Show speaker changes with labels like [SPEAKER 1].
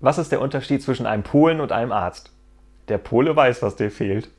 [SPEAKER 1] Was ist der Unterschied zwischen einem Polen und einem Arzt? Der Pole weiß, was dir fehlt.